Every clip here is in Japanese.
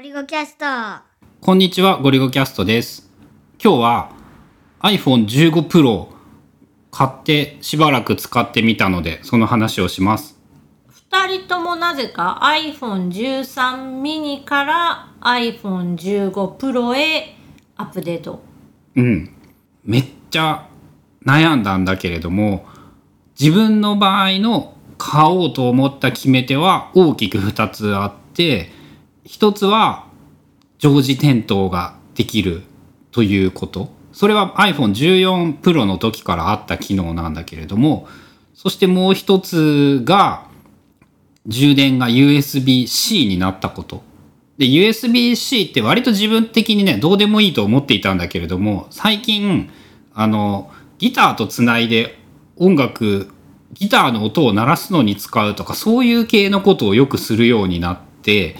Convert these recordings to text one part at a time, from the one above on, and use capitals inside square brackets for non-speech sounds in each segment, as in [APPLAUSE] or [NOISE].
ゴリゴキャスト。こんにちは、ゴリゴキャストです。今日は iPhone15 Pro 買ってしばらく使ってみたので、その話をします。2人ともなぜか iPhone13 mini から iPhone15 Pro へアップデート。うん。めっちゃ悩んだんだけれども、自分の場合の買おうと思った決め手は大きく2つあって、1つは常時点灯ができるということ。それは iPhone14 Pro の時からあった機能なんだけれども、そしてもう一つが充電が USB-C になったこと。で、USB-C って割と自分的にね、どうでもいいと思っていたんだけれども、最近、あの、ギターとつないで音楽、ギターの音を鳴らすのに使うとか、そういう系のことをよくするようになって、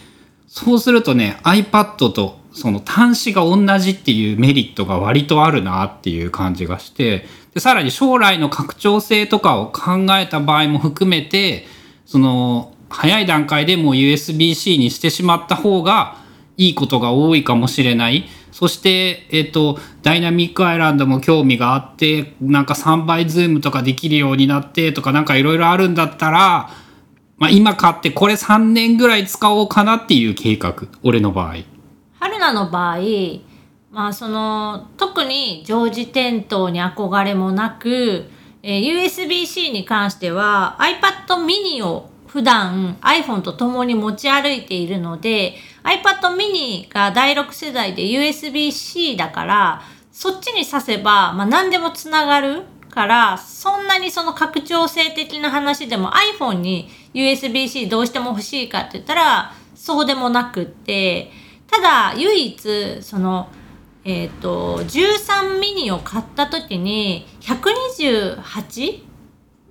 そうするとね、iPad とその端子が同じっていうメリットが割とあるなっていう感じがして、でさらに将来の拡張性とかを考えた場合も含めて、その早い段階でもう USB-C にしてしまった方がいいことが多いかもしれない。そして、えっ、と、ダイナミックアイランドも興味があって、なんか3倍ズームとかできるようになってとかなんかいろいろあるんだったら、まあ今買ってこれ3年ぐらい使おうかなっていう計画。俺の場合。春菜の場合、まあその特に常時点灯に憧れもなく、えー USB-C に関しては iPad mini を普段 iPhone と共に持ち歩いているので iPad mini が第6世代で USB-C だからそっちに挿せば、まあ、何でもつながるからそんなにその拡張性的な話でも iPhone に USB-C どうしても欲しいかって言ったらそうでもなくってただ唯一そのえっ、と13ミニを買った時に 128?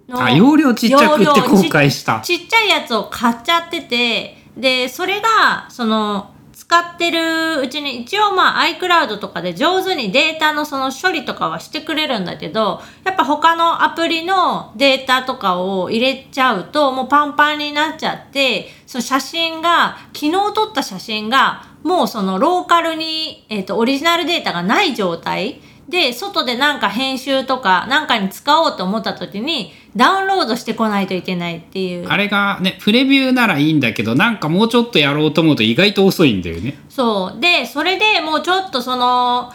のあ、容量ちっちゃくって後悔した。ちっちゃいやつを買っちゃってて、で、それが、その、使ってるうちに、一応まあ iCloud とかで上手にデータのその処理とかはしてくれるんだけど、やっぱ他のアプリのデータとかを入れちゃうと、もうパンパンになっちゃって、その写真が、昨日撮った写真が、もうそのローカルに、えっ、と、オリジナルデータがない状態で、外でなんか編集とかなんかに使おうと思った時にダウンロードしてこないといけないっていう。あれがね、プレビューならいいんだけど、なんかもうちょっとやろうと思うと意外と遅いんだよね。そう。で、それでもうちょっとその、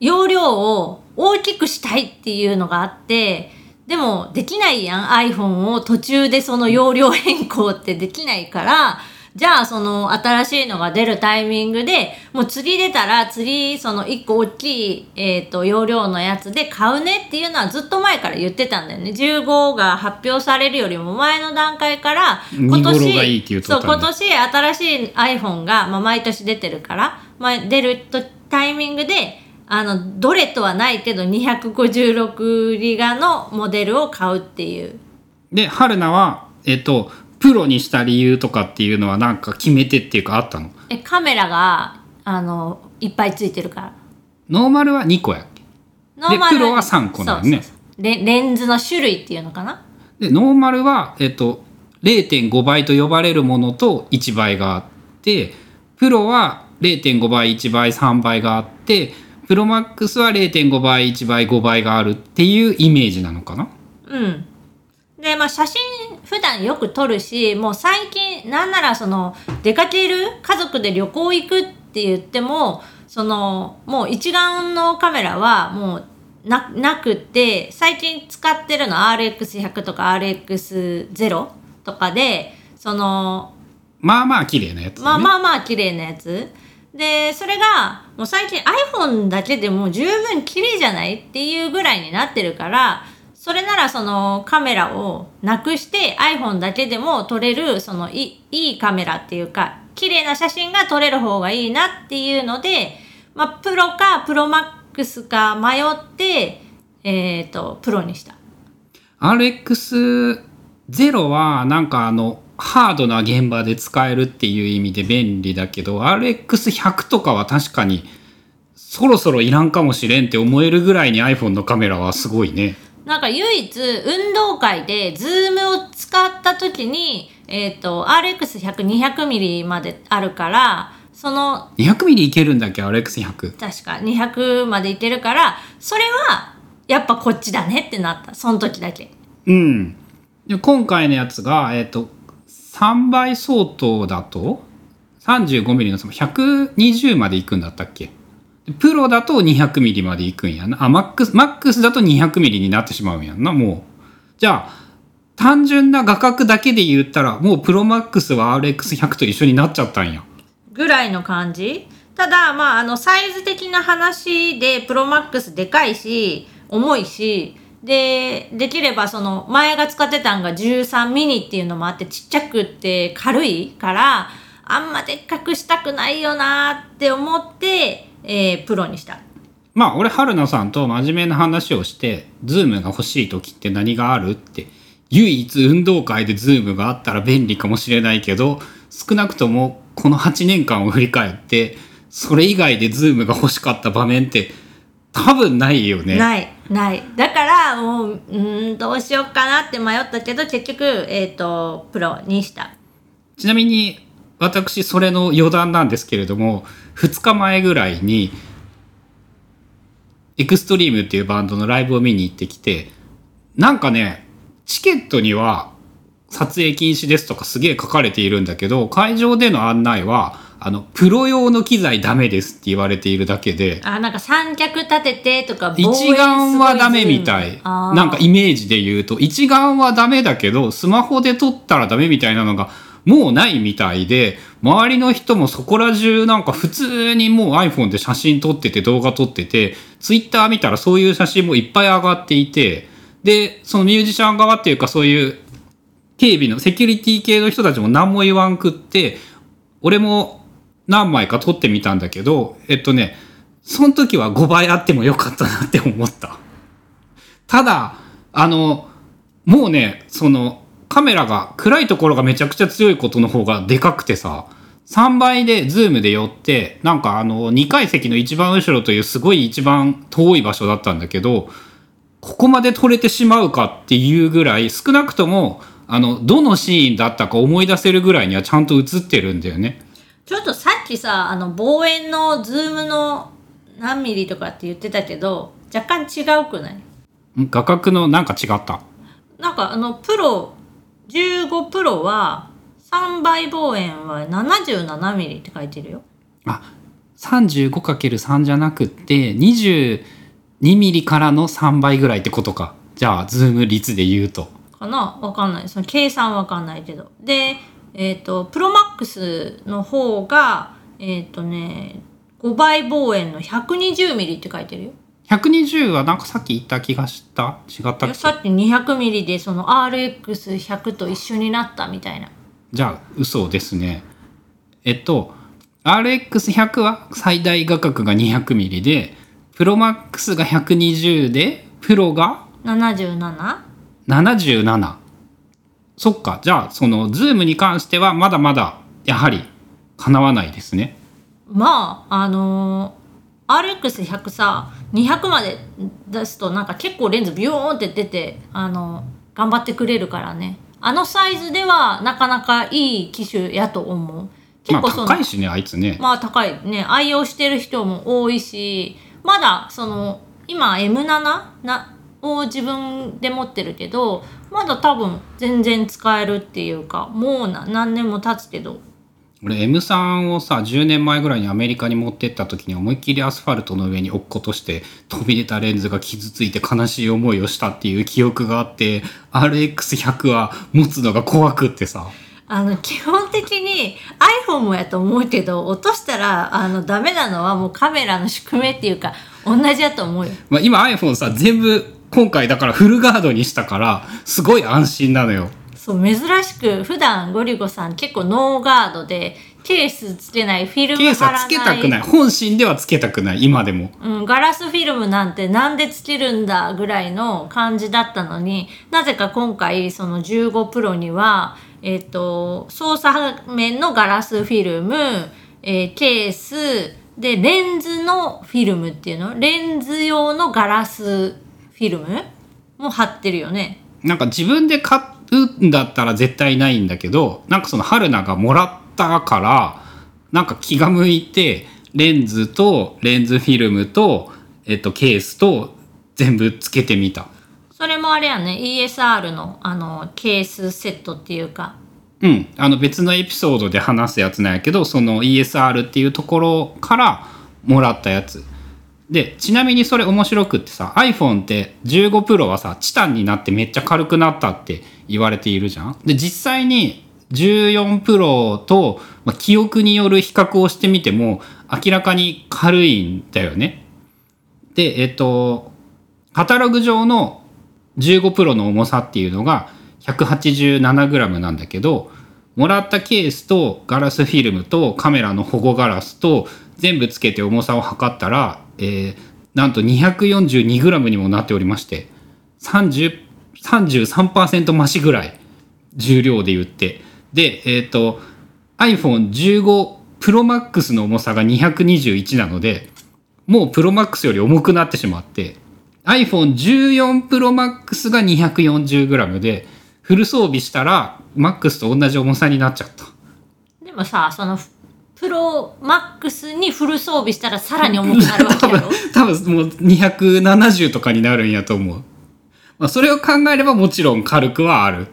容量を大きくしたいっていうのがあって、でもできないやん。iPhone を途中でその容量変更ってできないから、じゃあその新しいのが出るタイミングで、もう次出たら次その1個大きい、えっ、と容量のやつで買うねっていうのはずっと前から言ってたんだよね。15が発表されるよりも前の段階から、見頃がいいそう、今年新しい iPhone が、まあ、毎年出てるから、まあ、出るとタイミングで、あの、どれとはないけど、256ギガのモデルを買うっていう。で、春菜は、えっと、プロにした理由とかっていうのはなんか決めてっていうかあったの？え、カメラが、あの、いっぱいついてるから。ノーマルは2個やっけ？ノーマルプロは3個なのね。レレンズの種類っていうのかな？で、ノーマルは、えっと、0.5倍と呼ばれるものと1倍があって、プロは0.5倍、1倍、3倍があって、プロマックスは0.5倍、1倍、5倍があるっていうイメージなのかな？うん。で、まあ写真普段よく撮るし、もう最近なんならその出かける家族で旅行行くって言っても、そのもう一眼のカメラはもうななくって、最近使ってるの RX100 とか RX0 とかで、そのまあまあ綺麗なやつ、ね。まあまあまあ綺麗なやつ。で、それが、もう最近 iPhone だけでもう十分綺麗じゃないっていうぐらいになってるから、それならそのカメラをなくして iPhone だけでも撮れる、そのいいいカメラっていうか、綺麗な写真が撮れる方がいいなっていうので、まあ、プロかプロマックスか迷って、えっ、と、プロにした。RX0 はなんかあのハードな現場で使えるっていう意味で便利だけど RX100 とかは確かにそろそろいらんかもしれんって思えるぐらいに iPhone のカメラはすごいね。なんか唯一運動会でズームを使った時に、えっ、と、RX100、200ミリまであるから、その 200mm いけるんだっけ？RX100 確か200までいってるからそれはやっぱこっちだねってなった。その時だけ。うん。で今回のやつがえっ、と3倍相当だと？35mm のその120までいくんだったっけ？でプロだと 200mm までいくんやな。あマックスマックスだと 200mm になってしまうんやんなもう。じゃあ単純な画角だけで言ったらもうプロマックスは RX100 と一緒になっちゃったんや。ぐらいの感じ？ただまああのサイズ的な話でプロマックスでかいし重いしでできればその前が使ってたんが13ミニっていうのもあってちっちゃくって軽いからあんまでっかくしたくないよなって思って、えープロにした。まあ俺春菜さんと真面目な話をしてズームが欲しい時って何があるって唯一運動会でズームがあったら便利かもしれないけど少なくともこの8年間を振り返ってそれ以外でズームが欲しかった場面って多分ないよね。ないない。だからもううーんどうしようかなって迷ったけど結局えっ、とプロにした。ちなみに私それの余談なんですけれども2日前ぐらいにエクストリームっていうバンドのライブを見に行ってきてなんかねチケットには撮影禁止ですとかすげえ書かれているんだけど会場での案内はあのプロ用の機材ダメですって言われているだけであなんか三脚立ててとか一眼はダメみたい。なんかイメージで言うと一眼はダメだけどスマホで撮ったらダメみたいなのがもうないみたいで周りの人もそこら中なんか普通にもう iPhone で写真撮ってて動画撮ってて Twitter 見たらそういう写真もいっぱい上がっていてでそのミュージシャン側っていうかそういう警備のセキュリティ系の人たちも何も言わんくって俺も何枚か撮ってみたんだけどえっとねその時は5倍あってもよかったなって思った。ただ、あの、もうね、その、カメラが暗いところがめちゃくちゃ強いことの方がでかくてさ、3倍でズームで寄って、なんかあの、2階席の一番後ろというすごい一番遠い場所だったんだけど、ここまで撮れてしまうかっていうぐらい、少なくとも、あの、どのシーンだったか思い出せるぐらいにはちゃんと映ってるんだよね。ちょっとさっきさあの望遠のズームの何ミリとかって言ってたけど若干違うくない？ん？画角のなんか違った。なんかあのプロ15プロは3倍望遠は77ミリって書いてるよ。あ 35×3 じゃなくって22ミリからの3倍ぐらいってことか。じゃあズーム率で言うと。かな？わかんない。その計算わかんないけど。でえっ、とプロマックスの方がえっ、とね5倍望遠の120ミリって書いてるよ120はなんかさっき言った気がした。違ったっさっき200ミリでその RX100 と一緒になったみたいな。じゃあ嘘ですね。えっと RX100 は最大画角が200ミリでプロマックスが120でプロが 77? 77そっか。じゃあそのズームに関してはまだまだやはりかなわないですね。まああのー RX100 さ200まで出すとなんか結構レンズビヨーンって出てあの頑張ってくれるからね。あのサイズではなかなかいい機種やと思う。結まあ構その、高いしねあいつね。まあ高いね。愛用してる人も多いしまだその今 M7 なを自分で持ってるけどまだ多分全然使えるっていうかもうな何年も経つけど俺 M3 をさ10年前ぐらいにアメリカに持ってった時に思いっきりアスファルトの上に落っことして飛び出たレンズが傷ついて悲しい思いをしたっていう記憶があって RX100 は持つのが怖くってさ。あの基本的に iPhone もやと思うけど落としたらあのダメなのはもうカメラの宿命っていうか同じやと思うよ。まあ、今 iPhone さ全部今回だからフルガードにしたからすごい安心なのよそう珍しく普段ゴリゴさん結構ノーガードでケースつけないフィルムケースは貼らないつけたくない。本心ではつけたくない。今でも。うん、ガラスフィルムなんてなんでつけるんだぐらいの感じだったのになぜか今回その15プロには、えっと操作面のガラスフィルム、えーケースでレンズのフィルムっていうの？レンズ用のガラスフィルムも貼ってるよね。なんか自分で買うんだったら絶対ないんだけどなんかその春菜がもらったからなんか気が向いてレンズとレンズフィルムと、えっと、ケースと全部つけてみた。それもあれやね。ESR のあのケースセットっていうか。うん。あの別のエピソードで話すやつなんやけどその ESR っていうところからもらったやつでちなみにそれ面白くってさ iPhone って15 Pro はさチタンになってめっちゃ軽くなったって言われているじゃん。で実際に14 Pro と、まあ、記憶による比較をしてみても明らかに軽いんだよね。でえっとカタログ上の15 Pro の重さっていうのが 187g なんだけどもらったケースとガラスフィルムとカメラの保護ガラスと全部つけて重さを測ったら、えーなんと 242g にもなっておりまして30 33%増しぐらい重量で言って。でえっ、と iPhone15 Pro Max の重さが221なのでもう Pro Max より重くなってしまって iPhone14 Pro Max が 240g でフル装備したら MAX と同じ重さになっちゃった。でもさそのプロマックスにフル装備したらさらに重くなるわけ [LAUGHS] 多分多分もう270とかになるんやと思う、まあ、それを考えればもちろん軽くはある。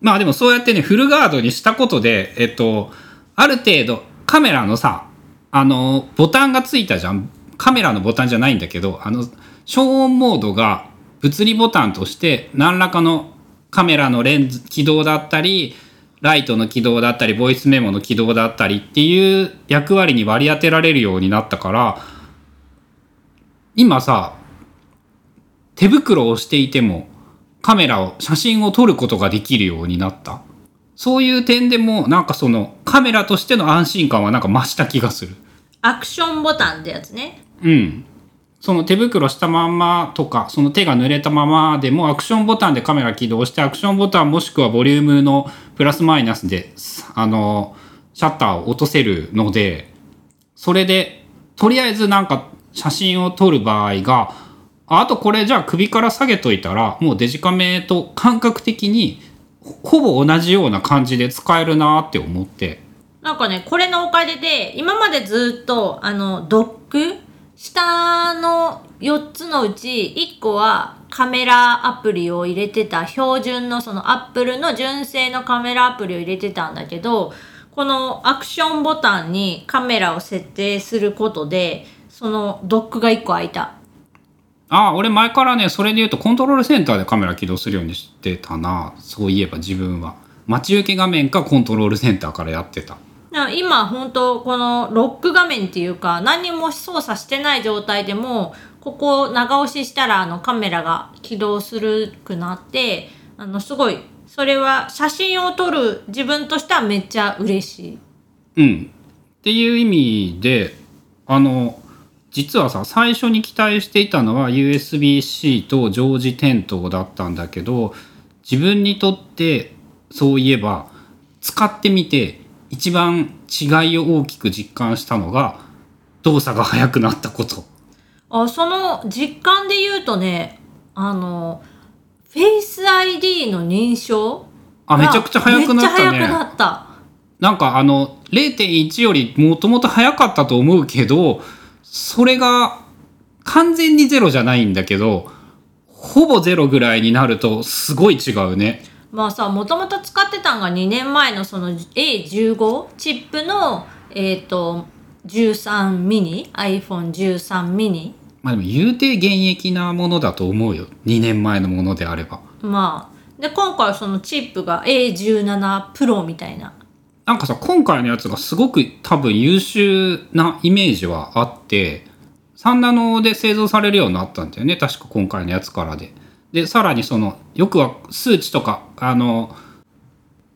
まあでもそうやってねフルガードにしたことでえっとある程度カメラのさあのボタンがついたじゃん。カメラのボタンじゃないんだけどあの消音モードが物理ボタンとして何らかのカメラのレンズ起動だったりライトの起動だったりボイスメモの起動だったりっていう役割に割り当てられるようになったから今さ手袋をしていてもカメラを写真を撮ることができるようになった。そういう点でもなんかそのカメラとしての安心感はなんか増した気がする。アクションボタンってやつね。うんその手袋したまんまとかその手が濡れたままでもアクションボタンでカメラ起動してアクションボタンもしくはボリュームのプラスマイナスであのシャッターを落とせるのでそれでとりあえずなんか写真を撮る場合があとこれじゃあ首から下げといたらもうデジカメと感覚的にほぼ同じような感じで使えるなって思って。なんかねこれのおかげで今までずっとあのドック下の4つのうち1個はカメラアプリを入れてた標準のそのアップルの純正のカメラアプリを入れてたんだけどこのアクションボタンにカメラを設定することでそのドックが1個開いた。ああ俺前からねそれで言うとコントロールセンターでカメラ起動するようにしてたな。そういえば自分は。待ち受け画面かコントロールセンターからやってた。今本当このロック画面っていうか何も操作してない状態でもここを長押ししたらあのカメラが起動するくなってあのすごいそれは写真を撮る自分としてはめっちゃ嬉しい。うんっていう意味であの実はさ最初に期待していたのは USB-C と常時点灯だったんだけど自分にとってそういえば使ってみて一番違いを大きく実感したのが動作が速くなったこと。あその実感で言うとねあのフェイス ID の認証あめちゃくちゃ速くなったね。めっちゃ速くなった。なんかあの0.1よりもともと早かったと思うけどそれが完全にゼロじゃないんだけどほぼゼロぐらいになるとすごい違うね。まあさもともと使ってたんが2年前のその A15 チップのえっ、と13ミニ iPhone13 ミニまあでも言うて現役なものだと思うよ2年前のものであれば。まあで今回そのチップが A17 プロみたいななんかさ今回のやつがすごく多分優秀なイメージはあって3ナノで製造されるようになったんだよね確か今回のやつからで。でさらにそのよくは数値とかあの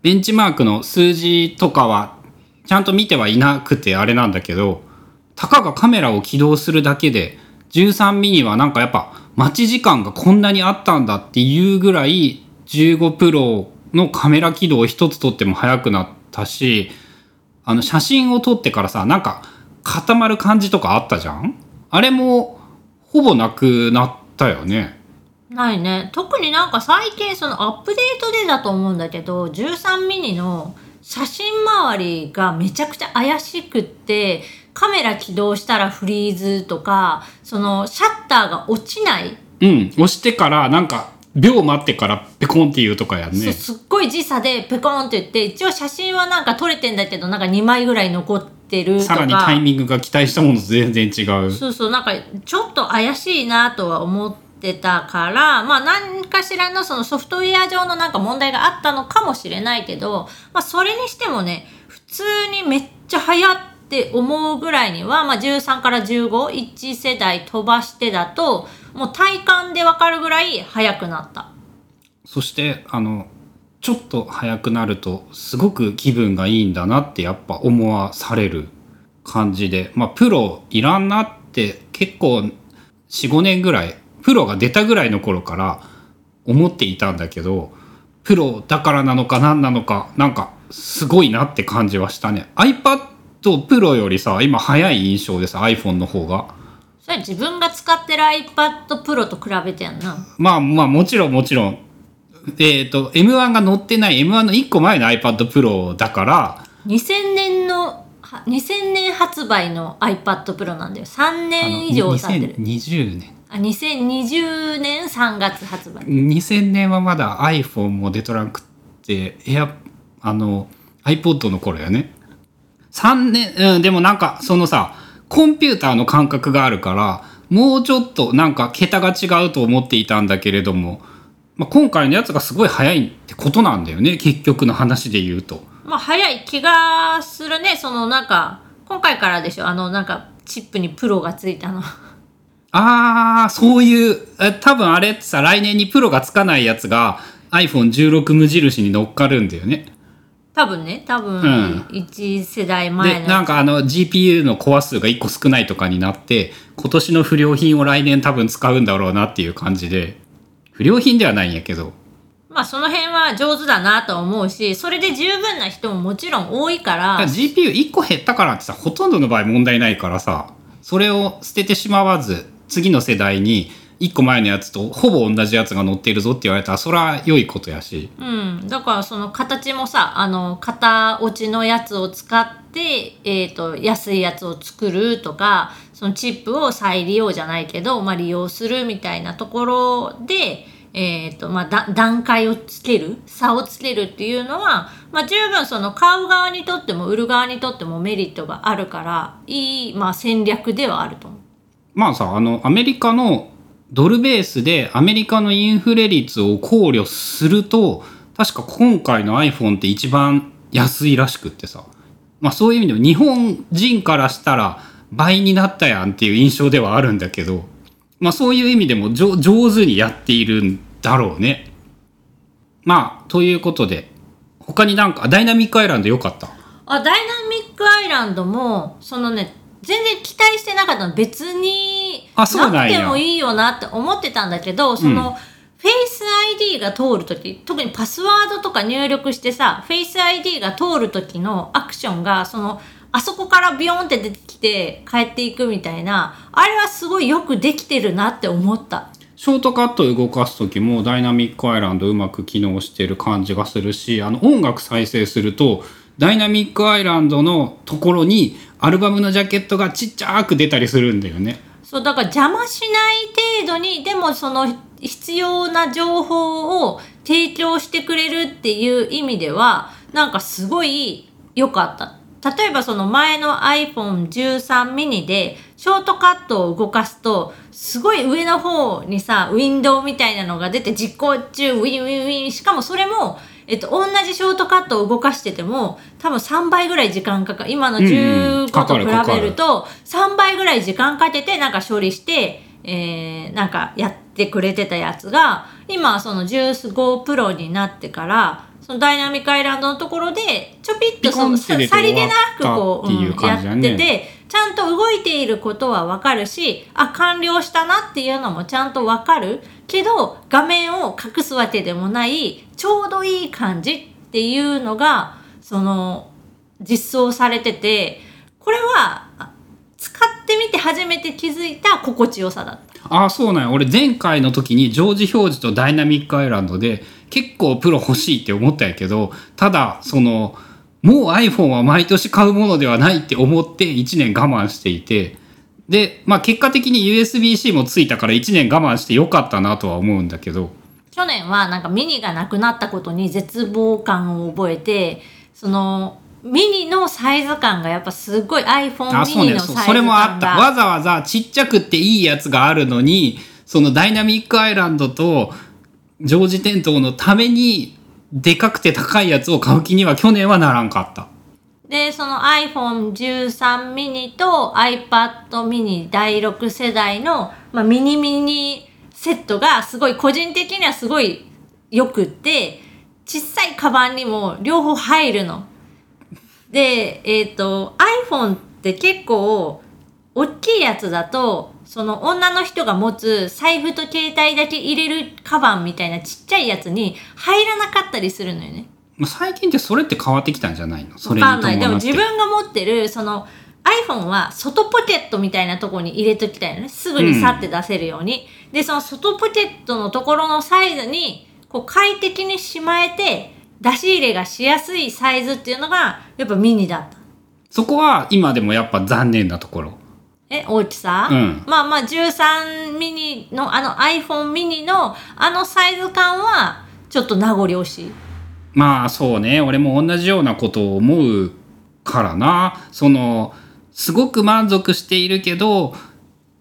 ベンチマークの数字とかはちゃんと見てはいなくてあれなんだけどたかがカメラを起動するだけで13ミニはなんかやっぱ待ち時間がこんなにあったんだっていうぐらい15プロのカメラ起動を一つ撮っても速くなったしあの写真を撮ってからさなんか固まる感じとかあったじゃん？あれもほぼなくなったよね。ないね。特になんか最近そのアップデートでだと思うんだけど13ミニの写真周りがめちゃくちゃ怪しくってカメラ起動したらフリーズとかそのシャッターが落ちない、うん。押してからなんか秒待ってからペコンって言うとかやんね。そうすっごい時差でペコンって言って一応写真はなんか撮れてんだけどなんか2枚ぐらい残ってるとか。さらにタイミングが期待したものと全然違う。そうそうなんかちょっと怪しいなとは思ってたからまあ何かしらのそのソフトウェア上のなんか問題があったのかもしれないけど、まあ、それにしてもね普通にめっちゃ流行って思うぐらいには、まあ、13から151世代飛ばしてだともう体感でわかるぐらい速くなった。そしてあのちょっと早くなるとすごく気分がいいんだなってやっぱ思わされる感じでまあプロいらんなって結構45年ぐらいプロが出たぐらいの頃から思っていたんだけどプロだからなのか何なのかなんかすごいなって感じはしたね。iPad プロよりさ今早い印象でさ iPhone の方が。それ自分が使ってる iPad Pro と比べてやんな。まあまあもちろんもちろん。えっ、と M1 が載ってない M1 の1個前の iPad Pro だから2000年のは2000年発売の iPad Pro なんだよ。3年以上経ってる。2020年あ2020年3月発売。2000年はまだ iPhone も出とらんくってエアあの iPod の頃やね。3年、うん、でもなんかそのさコンピューターの感覚があるからもうちょっとなんか桁が違うと思っていたんだけれども、まあ、今回のやつがすごい早いってことなんだよね結局の話で言うと。まあ早い気がするね。そのなんか今回からでしょ。あのなんかチップにプロがついたのあーそういうえ多分あれってさ来年にプロがつかないやつが iPhone16 無印に乗っかるんだよね。多分ね。多分ん。1世代前でのなんかあの GPU のコア数が1個少ないとかになって今年の不良品を来年多分使うんだろうなっていう感じで不良品ではないんやけど。まあその辺は上手だなと思うしそれで十分な人ももちろん多いから。だから GPU1 個減ったからってさほとんどの場合問題ないからさそれを捨ててしまわず次の世代に1個前のやつとほぼ同じやつが乗っているぞって言われたらそれは良いことやしうん、だからその形もさあの型落ちのやつを使って、えー、と安いやつを作るとかそのチップを再利用じゃないけど、まあ、利用するみたいなところで、えーとまあ、だ段階をつける差をつけるっていうのは、まあ、十分その買う側にとっても売る側にとってもメリットがあるからいい、まあ、戦略ではあると思う。まあさあのアメリカのドルベースでアメリカのインフレ率を考慮すると確か今回の iPhone って一番安いらしくってさまあそういう意味でも日本人からしたら倍になったやんっていう印象ではあるんだけどまあそういう意味でも上手にやっているんだろうね。まあということで他になんかダイナミックアイランド良かった。あダイナミックアイランドもそのね全然期待してなかったの。別にあそうなんや。くてもいいよなって思ってたんだけどその、フェイス ID が通るとき特にパスワードとか入力してさフェイス ID が通るときのアクションがそのあそこからビヨンって出てきて帰っていくみたいなあれはすごいよくできてるなって思った。ショートカットを動かす時もダイナミックアイランドうまく機能してる感じがするしあの音楽再生するとダイナミックアイランドのところにアルバムのジャケットがちっちゃく出たりするんだよね。そうだから邪魔しない程度にでもその必要な情報を提供してくれるっていう意味ではなんかすごい良かった。例えばその前の iPhone13 mini でショートカットを動かすとすごい上の方にさウィンドウみたいなのが出て実行中ウィンウィンウィンしかもそれもえっと、同じショートカットを動かしてても多分3倍ぐらい時間かかる。今のうんうん。15かと比べると3倍ぐらい時間かけてなんか処理して、えーなんかやってくれてたやつが今はその JUICE5 Pro になってからそのダイナミックアイランドのところでちょぴっとそのさりげなくこう、う感じだねやっててちゃんと動いていることはわかるしあ完了したなっていうのもちゃんとわかるけど画面を隠すわけでもないちょうどいい感じっていうのがその実装されててこれは使ってみて初めて気づいた心地よさだった。ああそうなんや俺前回の時に常時表示とダイナミックアイランドで結構プロ欲しいって思ったんやけどただそのもう iPhone は毎年買うものではないって思って1年我慢していてで、まあ、結果的に USB-C もついたから1年我慢してよかったなとは思うんだけど去年はなんかミニがなくなったことに絶望感を覚えてそのミニのサイズ感がやっぱすごい iPhone ミニのサイズ感がそそれもあった。わざわざちっちゃくっていいやつがあるのにそのダイナミックアイランドと常時点灯のためにでかくて高いやつを買う気には去年はならんかったでその iPhone13 ミニと iPad mini 第6世代の、まあ、ミニミニセットがすごい個人的にはすごいよくって小さいカバンにも両方入るの。で、えっ、と iPhone って結構大きいやつだとその女の人が持つ財布と携帯だけ入れるカバンみたいなちっちゃいやつに入らなかったりするのよね。まあ最近ってそれって変わってきたんじゃないの？それにわかんない。でも自分が持ってる、その iPhone は外ポケットみたいなところに入れときたいのね。すぐに去って出せるように。で、その外ポケットのところのサイズに、こう快適にしまえて、出し入れがしやすいサイズっていうのが、やっぱミニだった。そこは今でもやっぱ残念なところえ、大きさ、うん。まあまあ13ミニの、あの iPhone ミニのあのサイズ感は、ちょっと名残惜しい。まあそうね。俺も同じようなことを思うからな。そのすごく満足しているけど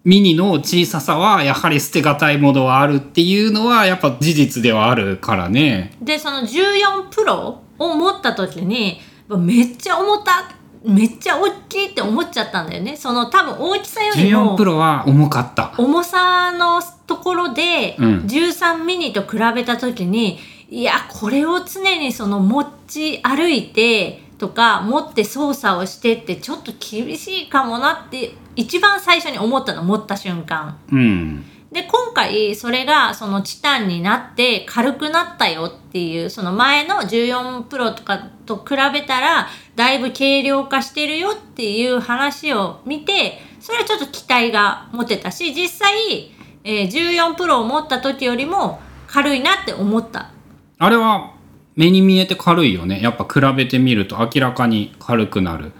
ミニの小ささはやはり捨てがたいものはあるっていうのはやっぱ事実ではあるからね。でその14プロを持った時にめっちゃ重ためっちゃ大きいって思っちゃったんだよね。その多分大きさより14もプロは重かった。重さのところでうん。13ミニと比べた時に、いやこれを常にその持ち歩いてとか持って操作をしてってちょっと厳しいかもなって一番最初に思ったの持った瞬間。うん。で今回それがそのチタンになって軽くなったよっていうその前の14プロとかと比べたらだいぶ軽量化してるよっていう話を見てそれはちょっと期待が持てたし実際、えー14プロを持った時よりも軽いなって思った。あれは目に見えて軽いよね。やっぱ比べてみると明らかに軽くなる。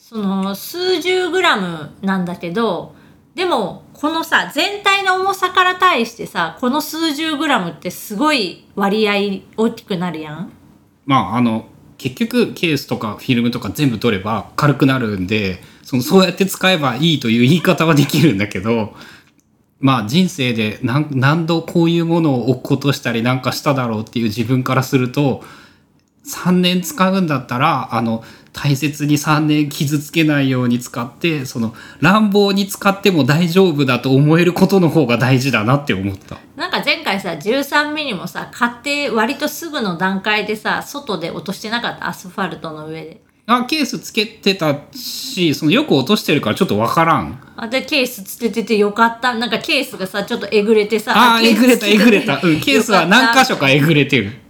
その数十グラムなんだけどでもこのさ全体の重さから対してさこの数十グラムってすごい割合大きくなるやん。まああの結局ケースとかフィルムとか全部取れば軽くなるんでそのそうやって使えばいいという言い方はできるんだけどまあ人生で何何度こういうものを置くことしたりなんかしただろうっていう自分からすると3年使うんだったらあの大切に3年傷つけないように使ってその乱暴に使っても大丈夫だと思えることの方が大事だなって思った。なんか前回さ13ミリもさ買って割とすぐの段階でさ外で落としてなかったアスファルトの上であケースつけてたしそのよく落としてるからちょっとわからん。あでケースつけててよかったなんかケースがさちょっとえぐれてさあえぐれた、えぐれた。うん、ケースは何箇所かえぐれてる。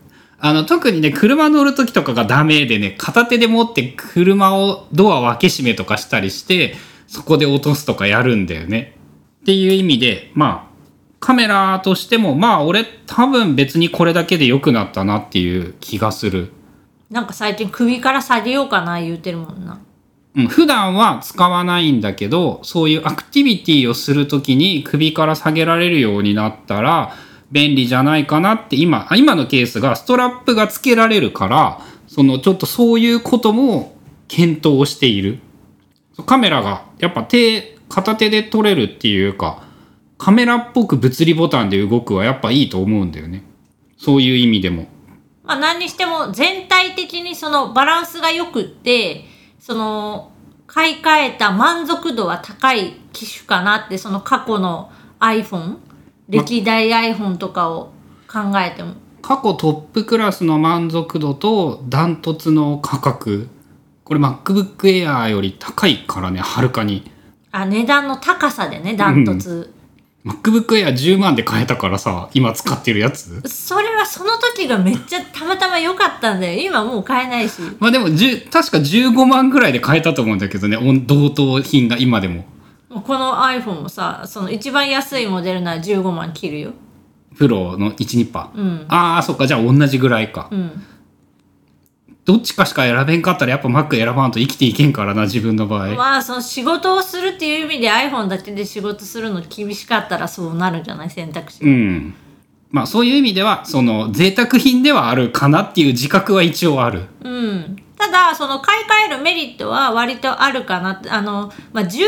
あの、特にね、車乗るときとかがダメでね、片手で持って車をドアを開け閉めとかしたりして、そこで落とすとかやるんだよね。っていう意味で、まあ、カメラとしても、まあ、俺多分別にこれだけで良くなったなっていう気がする。なんか最近首から下げようかな言うてるもんなうん、普段は使わないんだけどそういうアクティビティをするときに首から下げられるようになったら便利じゃないかなって今あ今のケースがストラップがつけられるからそのちょっとそういうことも検討している。カメラがやっぱ手片手で撮れるっていうかカメラっぽく物理ボタンで動くはやっぱいいと思うんだよね。そういう意味でも。まあ何にしても全体的にそのバランスが良くってその買い替えた満足度は高い機種かなってその過去の iPhone 歴代 iPhone とかを考えても。過去トップクラスの満足度とダントツの価格。これ MacBook Air より高いからねはるかに。あ値段の高さでねダントツ、MacBook Air 10万で買えたからさ今使ってるやつ。それはその時がめっちゃたまたま良かったんだよ。今もう買えないし。まあでも10確か15万ぐらいで買えたと思うんだけどね。同等品が今でもこの iPhone もさその一番安いモデルなら15万切るよ。プロの1ニッパー、うん。ああそっか。じゃあ同じぐらいか、うん。どっちかしか選べんかったらやっぱ Mac 選ばんと生きていけんからな自分の場合、まあその仕事をするっていう意味で iPhone だけで仕事するの厳しかったらそうなるんじゃない？選択肢、うん。まあそういう意味ではその贅沢品ではあるかなっていう自覚は一応ある。うん、ただその買い替えるメリットは割とあるかなってあの、まあ、14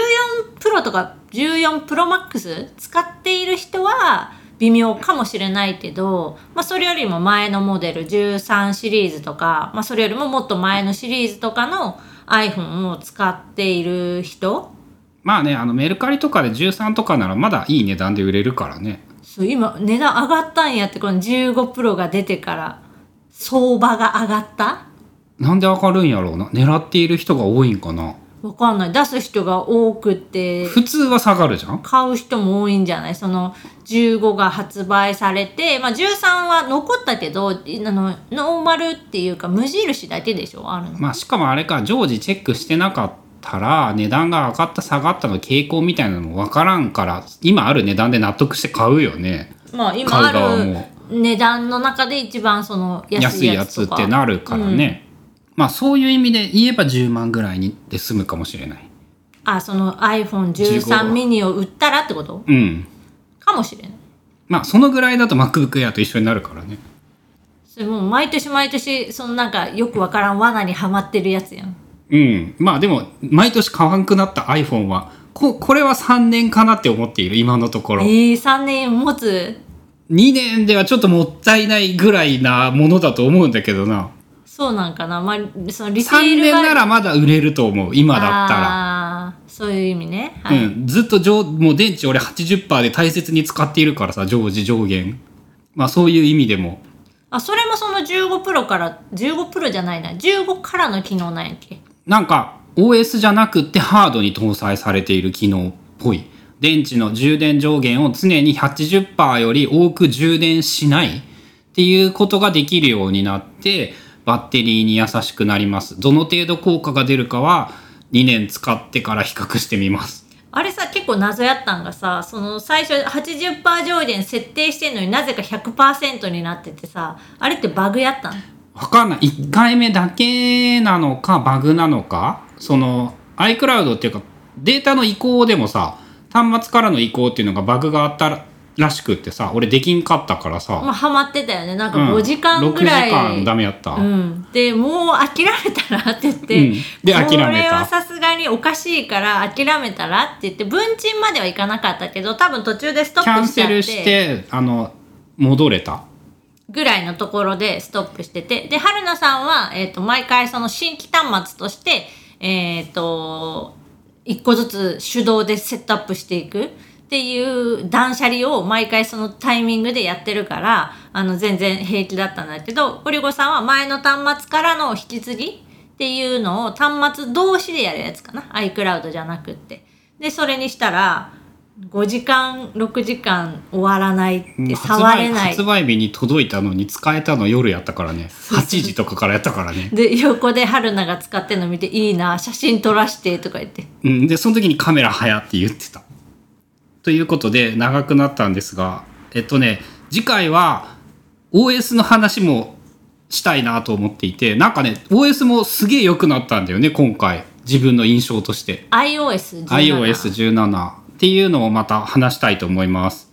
プロとか14プロマックス使っている人は微妙かもしれないけど、まあ、それよりも前のモデル13シリーズとか、まあ、それよりももっと前のシリーズとかの iPhone を使っている人。まあねあのメルカリとかで13とかならまだいい値段で売れるからね。そう今値段上がったんやってこの15プロが出てから相場が上がったなんで上がるんやろうな。狙っている人が多いんかな。わかんない。出す人が多くて。普通は下がるじゃん。買う人も多いんじゃない？その15が発売されて、まあ、13は残ったけどあのノーマルっていうか無印だけでしょ？あるの。まあしかもあれか常時チェックしてなかったら値段が上がった下がったの傾向みたいなのも分からんから今ある値段で納得して買うよね。まあ今ある値段の中で一番その安安いやつってなるからね、まあそういう意味で言えば10万ぐらいにで済むかもしれない。あその iPhone13 ミニを売ったらってこと？うん。かもしれない。まあそのぐらいだと MacBook Air と一緒になるからね。それもう毎年毎年そのなんかよくわからん罠にはまってるやつやん。うん。まあでも毎年買わんくなった iPhone はここれは3年かなって思っている今のところ。えー、3年持つ？2年ではちょっともったいないぐらいなものだと思うんだけどなそうなんかな、まあ、そのリセ3ール年ならまだ売れると思う。今だったら。あーそういう意味ね。はい。うん、ずっと上もう電池俺80%で大切に使っているからさ常時上限。まあそういう意味でも。あそれもその15プロから15プロじゃないな。15からの機能なんやっけ？なんか OS じゃなくってハードに搭載されている機能っぽい。電池の充電上限を常に80%より多く充電しないっていうことができるようになってバッテリーに優しくなります。どの程度効果が出るかは2年使ってから比較してみます。あれさ結構謎やったんがさその最初80%上限設定してんのになぜか100%になっててさあれってバグやったん？わかんない。1回目だけなのかバグなのかその iCloud っていうかデータの移行でもさ端末からの移行っていうのがバグがあったらしくってさ俺できんかったからさ、まあハマってたよね。なんかうん。5時間ぐらい、6時間ダメやった、うん、でもう諦めたらって言って、うん。で諦めた。これはさすがにおかしいから諦めたらって言って文鎮まではいかなかったけど多分途中でストキャンップしちゃって。セルしてあの戻れた。ぐらいのところでストップしてて。で春菜さんは、えー、と毎回その新規端末としてえっ、と一個ずつ手動でセットアップしていくっていう断捨離を毎回そのタイミングでやってるからあの全然平気だったんだけどゴリゴさんは前の端末からの引き継ぎっていうのを端末同士でやるやつかな。iCloud じゃなくって。でそれにしたら5時間6時間終わらないって発触れない。売発売日に届いたのに使えたの夜やったからね。8時とかからやったからね、で横で春菜が使ってるの見て「いいな写真撮らして」とか言って。うん、でその時にカメラ早って言ってたということで長くなったんですがえっとね次回は OS の話もしたいなと思っていてなんかね OS もすげえ良くなったんだよね今回。自分の印象として。iOS17 iOS17 っていうのをまた話したいと思います